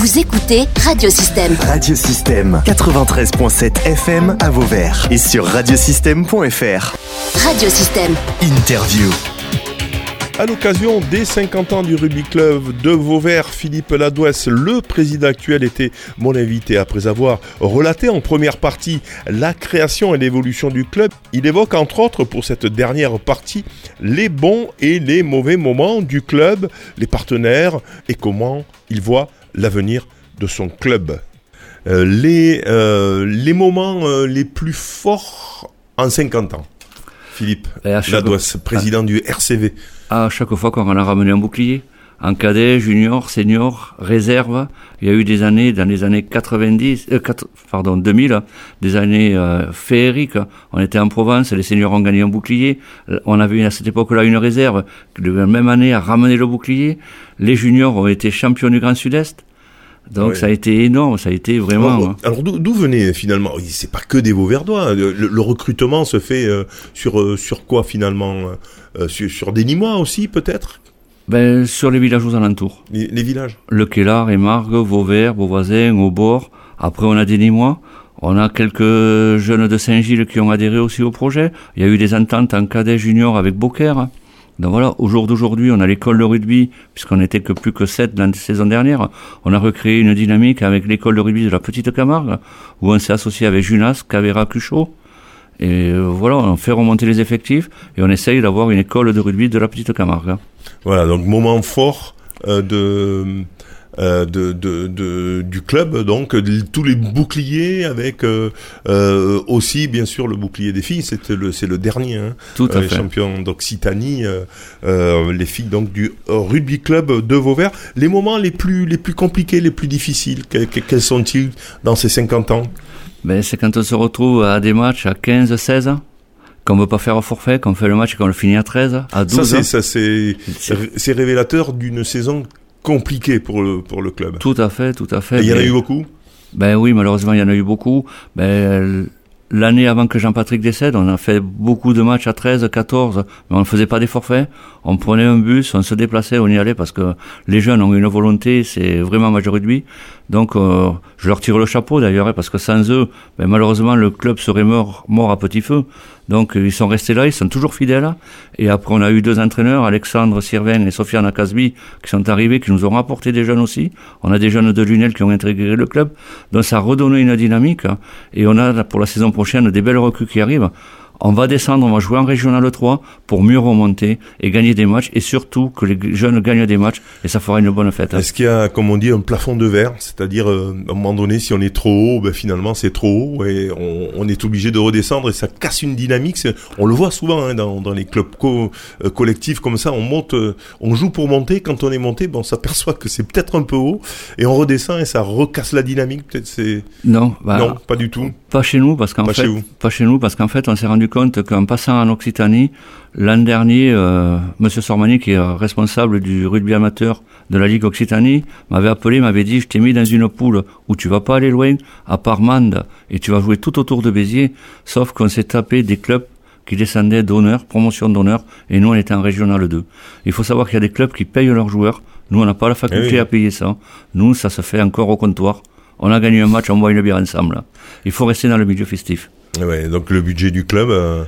Vous écoutez Radiosystème. Radiosystème 93.7 FM à Vauvert et sur radiosystème.fr. Radiosystème. Interview. À l'occasion des 50 ans du rugby club de Vauvert, Philippe Ladouès, le président actuel, était mon invité. Après avoir relaté en première partie la création et l'évolution du club, il évoque entre autres pour cette dernière partie les bons et les mauvais moments du club, les partenaires et comment il voit l'avenir de son club. Euh, les, euh, les moments euh, les plus forts en 50 ans. Philippe à Ladouès, président du RCV. À chaque fois qu'on a ramené un bouclier, en cadet, junior, senior, réserve, il y a eu des années, dans les années 90, euh, quatre- pardon, 2000, des années euh, féeriques. On était en Provence, les seniors ont gagné un bouclier. On avait à cette époque-là une réserve qui, de la même année, a ramené le bouclier. Les juniors ont été champions du Grand Sud-Est. Donc Ouais. ça a été énorme, ça a été vraiment... Alors, hein. alors d'où venait finalement? C'est pas que des Vauverdois. Le, le recrutement se fait euh, sur euh, sur quoi finalement? Euh, sur, sur des Nîmois aussi peut-être? Ben, sur les villages aux alentours. les, les villages. Le Kellar, Émargues, Vauvert, Beauvoisin, Aubord. Après, on a des Nîmois. On a quelques jeunes de Saint-Gilles qui ont adhéré aussi au projet. Il y a eu des ententes en cadet junior avec Beaucaire. Donc voilà, au jour d'aujourd'hui, on a l'école de rugby, puisqu'on n'était que plus que sept la saison dernière. On a recréé une dynamique avec l'école de rugby de la Petite Camargue, où on s'est associé avec Junas, Cavera, Cuchot. Et euh, voilà, on fait remonter les effectifs et on essaye d'avoir une école de rugby de la Petite Camargue. Voilà donc moment fort euh, de, euh, de, de, de- du club donc tous les boucliers avec euh, aussi bien sûr le bouclier des filles c'était le c'est le dernier hein, Tout à les fait. champions d'Occitanie les filles donc du rugby club de Vauvert les moments les plus les plus compliqués les plus difficiles que- que- quels sont-ils dans ces 50 ans? Ben, c'est quand on se retrouve à des matchs à 15, 16, qu'on veut pas faire au forfait, qu'on fait le match et qu'on le finit à 13, à 12. Ça, c'est, révélateur d'une saison compliquée pour le, pour le club. Tout à fait, tout à fait. Et il y en a eu beaucoup? Ben oui, malheureusement, il y en a eu beaucoup. Ben, l'année avant que Jean-Patrick décède, on a fait beaucoup de matchs à 13, 14, mais on ne faisait pas des forfaits. On prenait un bus, on se déplaçait, on y allait parce que les jeunes ont une volonté, c'est vraiment match de rugby. Donc, euh, je leur tire le chapeau d'ailleurs, hein, parce que sans eux, ben, malheureusement, le club serait mort, mort à petit feu. Donc, euh, ils sont restés là, ils sont toujours fidèles. Et après, on a eu deux entraîneurs, Alexandre Sirven et Sofiane Akasbi, qui sont arrivés, qui nous ont rapporté des jeunes aussi. On a des jeunes de Lunel qui ont intégré le club. Donc, ça a redonné une dynamique. hein. Et on a, pour la saison prochaine, des belles recrues qui arrivent. On va descendre, on va jouer en Régional 3 pour mieux remonter et gagner des matchs. Et surtout, que les jeunes gagnent des matchs. Et ça fera une bonne fête. hein. Est-ce qu'il y a, comme on dit, un plafond de verre? C'est-à-dire, euh, à un moment donné, si on est trop haut, ben, finalement, c'est trop haut et on, on est obligé de redescendre et ça casse une dynamique. On le voit souvent hein, dans, dans les clubs co- euh, collectifs comme ça. On monte, euh, on joue pour monter. Quand on est monté, ben, on s'aperçoit que c'est peut-être un peu haut et on redescend et ça recasse la dynamique. Peut-être c'est... Non, bah, non, pas du tout. Pas chez nous, parce qu'en fait, chez vous. pas chez nous, parce qu'en fait, on s'est rendu compte qu'en passant en Occitanie, l'an dernier, euh, Monsieur Sormani, qui est responsable du rugby amateur de la Ligue Occitanie, m'avait appelé, m'avait dit, je t'ai mis dans une poule où tu vas pas aller loin, à part Mende, et tu vas jouer tout autour de Béziers, sauf qu'on s'est tapé des clubs qui descendaient d'honneur, promotion d'honneur, et nous, on était en régional 2. Il faut savoir qu'il y a des clubs qui payent leurs joueurs. Nous, on n'a pas la faculté Eh oui. à payer ça. Nous, ça se fait encore au comptoir. On a gagné un match, on boit une bière ensemble. Il faut rester dans le milieu festif. Ouais, donc le budget du club, euh,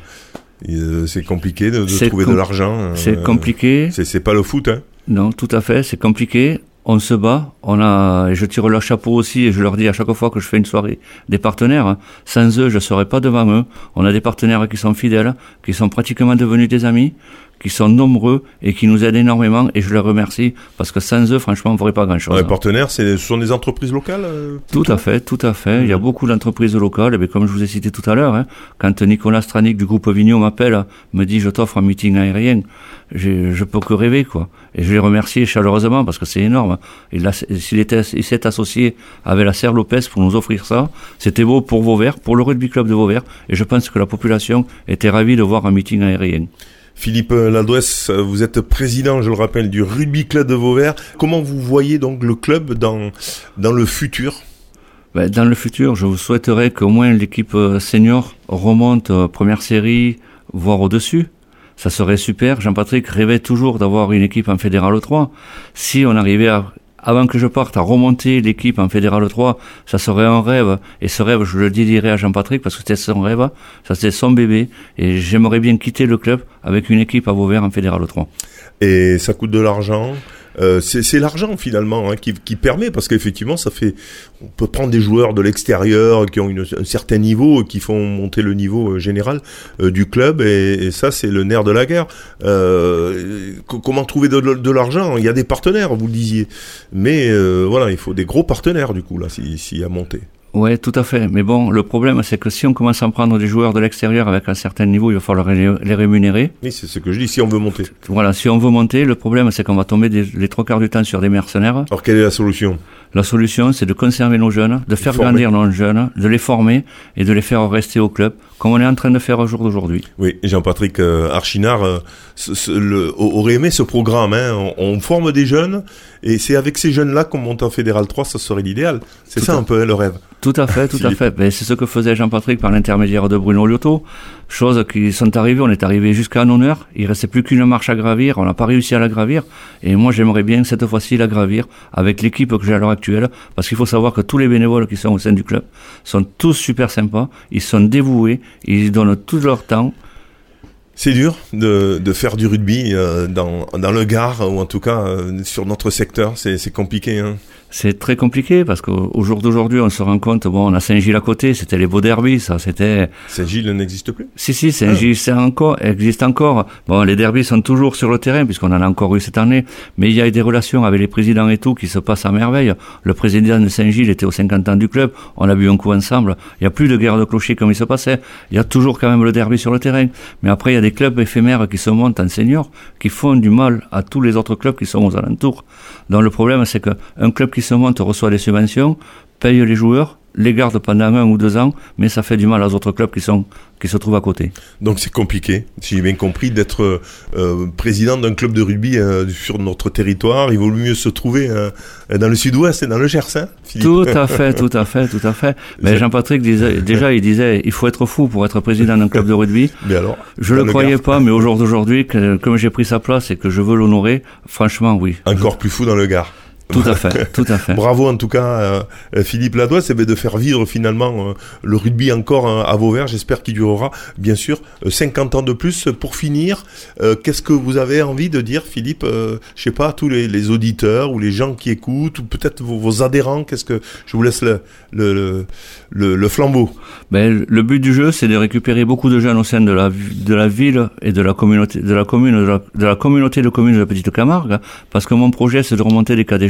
il- c'est compliqué de, trouver com- de l'argent. euh, C'est compliqué. C'est, c'est pas le foot, hein. Non, tout à fait, c'est compliqué. On se bat. On a, et je tire leur chapeau aussi et je leur dis à chaque fois que je fais une soirée des partenaires. hein, Sans eux, je serais pas devant eux. On a des partenaires qui sont fidèles, qui sont pratiquement devenus des amis, qui sont nombreux et qui nous aident énormément et je les remercie parce que sans eux, franchement, on ne ferait pas grand chose. Les partenaires, ce sont des entreprises locales euh, Tout à fait, tout à fait. Il y a beaucoup d'entreprises locales. Et bien, comme je vous ai cité tout à l'heure, hein, quand Nicolas Stranik du groupe Vignon m'appelle, me dit je t'offre un meeting aérien, j'ai- je peux que rêver quoi. Et je les remercie chaleureusement parce que c'est énorme. Il, s'il était, il s'est associé avec la Serre Lopez pour nous offrir ça. C'était beau pour Vauvert, pour le rugby club de Vauvert. Et je pense que la population était ravie de voir un meeting aérien. Philippe Ladouès, vous êtes président, je le rappelle, du Rugby Club de Vauvert. Comment vous voyez donc le club dans, dans le futur? Ben, dans le futur, je vous souhaiterais qu'au moins l'équipe euh, senior remonte euh, première série, voire au-dessus. Ça serait super. Jean-Patrick rêvait toujours d'avoir une équipe en fédéral 3. Si on arrivait à, avant que je parte à remonter l'équipe en Fédéral 3, ça serait un rêve. Et ce rêve, je le dédierai à Jean-Patrick parce que c'était son rêve, ça c'était son bébé. Et j'aimerais bien quitter le club avec une équipe à Vauvert en Fédéral 3. Et ça coûte de l'argent? Euh, c'est l'argent finalement hein, qui, permet parce qu'effectivement ça fait on peut prendre des joueurs de l'extérieur qui ont un certain niveau qui font monter le niveau euh, général euh, du club et, et ça c'est le nerf de la guerre. Comment trouver de, l'argent? Il y a des partenaires vous le disiez. Mais voilà il faut des gros partenaires du coup là s'il si, si a monté oui, tout à fait. Mais bon, le problème, c'est que si on commence à prendre des joueurs de l'extérieur avec un certain niveau, il va falloir les rémunérer. Oui, c'est ce que je dis, si on veut monter. Voilà, si on veut monter, le problème, c'est qu'on va tomber des, les trois quarts du temps sur des mercenaires. Alors, quelle est la solution? La solution, c'est de conserver nos jeunes, de faire grandir nos jeunes, de les former et de les faire rester au club, comme on est en train de faire au jour d'aujourd'hui. Oui, Jean-Patrick euh, Archinard euh, ce, ce, le, aurait aimé ce programme. Hein. On, on, forme des jeunes et c'est avec ces jeunes-là qu'on monte en Fédéral 3, ça serait l'idéal. C'est ça un peu hein, le rêve. Tout à fait, tout à fait. Ben, c'est ce que faisait Jean-Patrick par l'intermédiaire de Bruno Liotto. Choses qui sont arrivées, on est arrivé jusqu'à un honneur. Il restait plus qu'une marche à gravir, on n'a pas réussi à la gravir. Et moi, j'aimerais bien cette fois-ci la gravir avec l'équipe que j'ai à l'heure actuelle, parce qu'il faut savoir que tous les bénévoles qui sont au sein du club sont tous super sympas, ils sont dévoués, ils donnent tout leur temps. C'est dur de, de, faire du rugby euh, dans, dans le Gard, ou en tout cas euh, sur notre secteur, c'est compliqué. Hein c'est très compliqué parce qu'au jour d'aujourd'hui, on se rend compte, bon, on a Saint-Gilles à côté, c'était les beaux derbys, ça, c'était. Saint-Gilles n'existe plus? Si, si, Saint-Gilles ah. encore, existe encore. Bon, les derbys sont toujours sur le terrain, puisqu'on en a encore eu cette année, mais il y a des relations avec les présidents et tout qui se passent à merveille. Le président de Saint-Gilles était aux 50 ans du club, on a bu un coup ensemble, il n'y a plus de guerre de clocher comme il se passait, il y a toujours quand même le derby sur le terrain. Mais après, il y a des clubs éphémères qui se montent en senior, qui font du mal à tous les autres clubs qui sont aux alentours. Donc le problème, c'est qu'un club qui se monte reçoit des subventions, paye les joueurs, les garde pendant un ou deux ans, mais ça fait du mal aux autres clubs qui sont qui se trouvent à côté. Donc c'est compliqué, si j'ai bien compris, d'être euh, président d'un club de rugby euh, sur notre territoire. Il vaut mieux se trouver euh, dans le sud-ouest et dans le Gers, hein, Tout à fait, tout à fait, tout à fait. Mais Jean-Patrick disait, déjà, il disait, il faut être fou pour être président d'un club de rugby. Mais alors Je le croyais pas, mais au jour d'aujourd'hui, comme j'ai pris sa place et que je veux l'honorer, franchement, oui. Encore plus fou dans le Gard. Tout à fait, tout à fait. Bravo en tout cas euh, Philippe Ladois, c'est de faire vivre finalement euh, le rugby encore hein, à Vauvert. J'espère qu'il durera bien sûr 50 ans de plus. Pour finir, euh, qu'est-ce que vous avez envie de dire Philippe euh, Je sais pas, à tous les, les, auditeurs ou les gens qui écoutent ou peut-être vos, vos, adhérents. Qu'est-ce que je vous laisse le, le, le, le flambeau ben, Le but du jeu, c'est de récupérer beaucoup de jeunes au sein de la, de la ville et de la communauté de la commune de la, de la communauté de communes de la Petite Camargue, parce que mon projet, c'est de remonter les cadets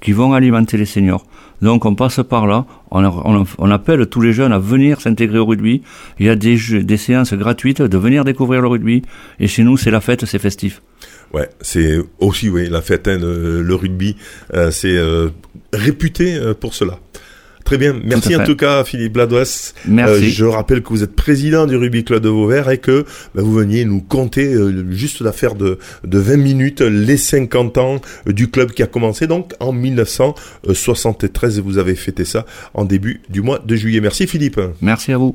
qui vont alimenter les seniors. Donc on passe par là, on, appelle tous les jeunes à venir s'intégrer au rugby. Il y a des, jeux, des séances gratuites de venir découvrir le rugby. Et chez nous, c'est la fête, c'est festif. Ouais, c'est aussi oui la fête, hein, le, le, rugby, euh, c'est euh, réputé euh, pour cela. Très bien. Merci en tout cas, Philippe Bladois. Merci. Euh, je rappelle que vous êtes président du Rugby Club de Vauvert et que bah, vous veniez nous compter euh, juste l'affaire de, de 20 minutes, les 50 ans du club qui a commencé donc en 1973 et vous avez fêté ça en début du mois de juillet. Merci Philippe. Merci à vous.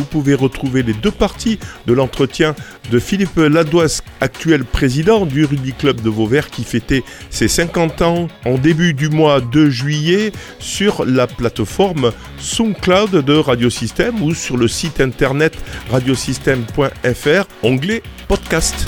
Vous pouvez retrouver les deux parties de l'entretien de Philippe Ladoise, actuel président du Rugby Club de Vauvert qui fêtait ses 50 ans en début du mois de juillet sur la plateforme SoundCloud de Radiosystème ou sur le site internet radiosystème.fr, onglet podcast.